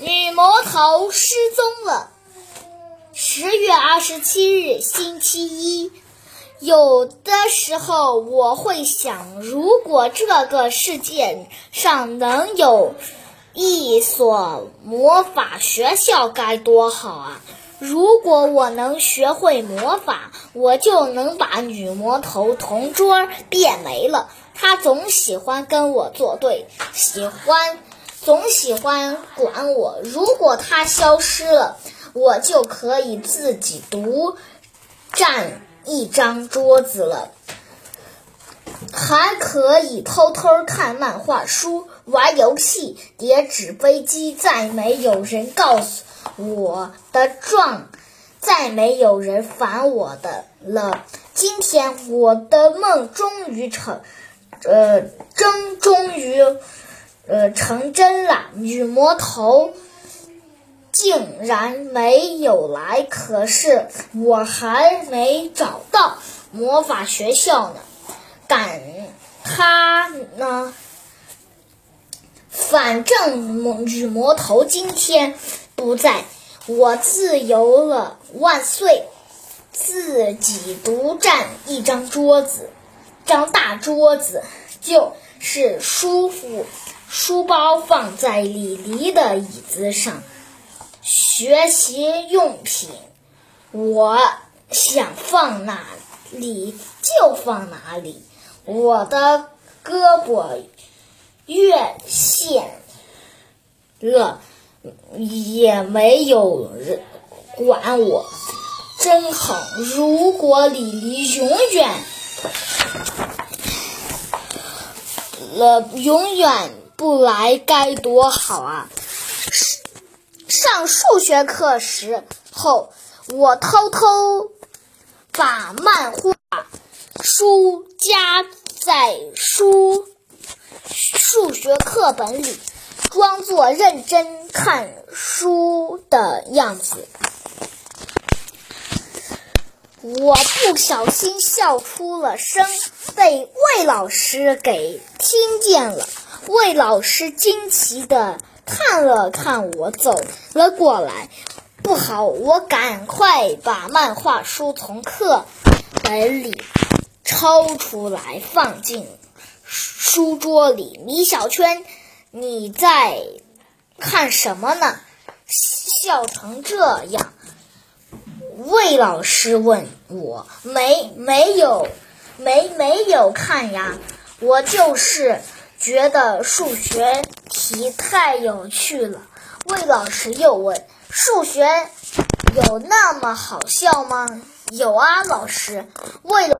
女魔头失踪了。十月二十七日，星期一。有的时候我会想，如果这个世界上能有一所魔法学校，该多好啊！如果我能学会魔法，我就能把女魔头同桌变没了。她总喜欢跟我作对，喜欢总喜欢管我。如果他消失了，我就可以自己独占一张桌子了，还可以偷偷看漫画书、玩游戏、叠纸飞机。再没有人告诉。我的状，再没有人烦我的了。今天我的梦终于成，呃，真终于，呃，成真了。女魔头竟然没有来，可是我还没找到魔法学校呢。赶他呢？反正魔女魔头今天。不在，我自由了，万岁！自己独占一张桌子，张大桌子，就是舒服。书包放在李黎的椅子上，学习用品，我想放哪里就放哪里。我的胳膊越线了。也没有人管我，真好。如果李黎永远了，永远不来，该多好啊！上数学课时候，我偷偷把漫画书夹在书数学课本里。装作认真看书的样子，我不小心笑出了声，被魏老师给听见了。魏老师惊奇的看了看我，走了过来。不好，我赶快把漫画书从课本里抽出来，放进书桌里。米小圈。你在看什么呢？笑成这样，魏老师问我，没没有，没没有看呀，我就是觉得数学题太有趣了。魏老师又问，数学有那么好笑吗？有啊，老师。魏。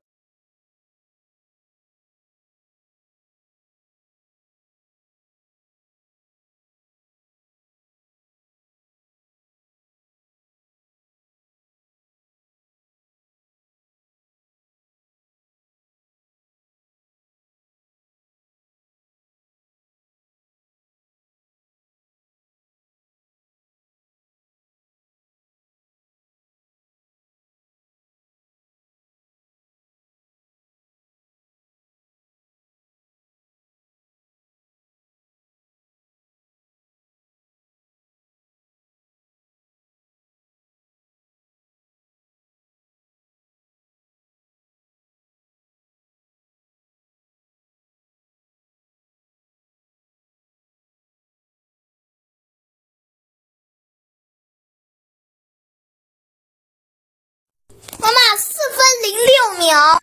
苗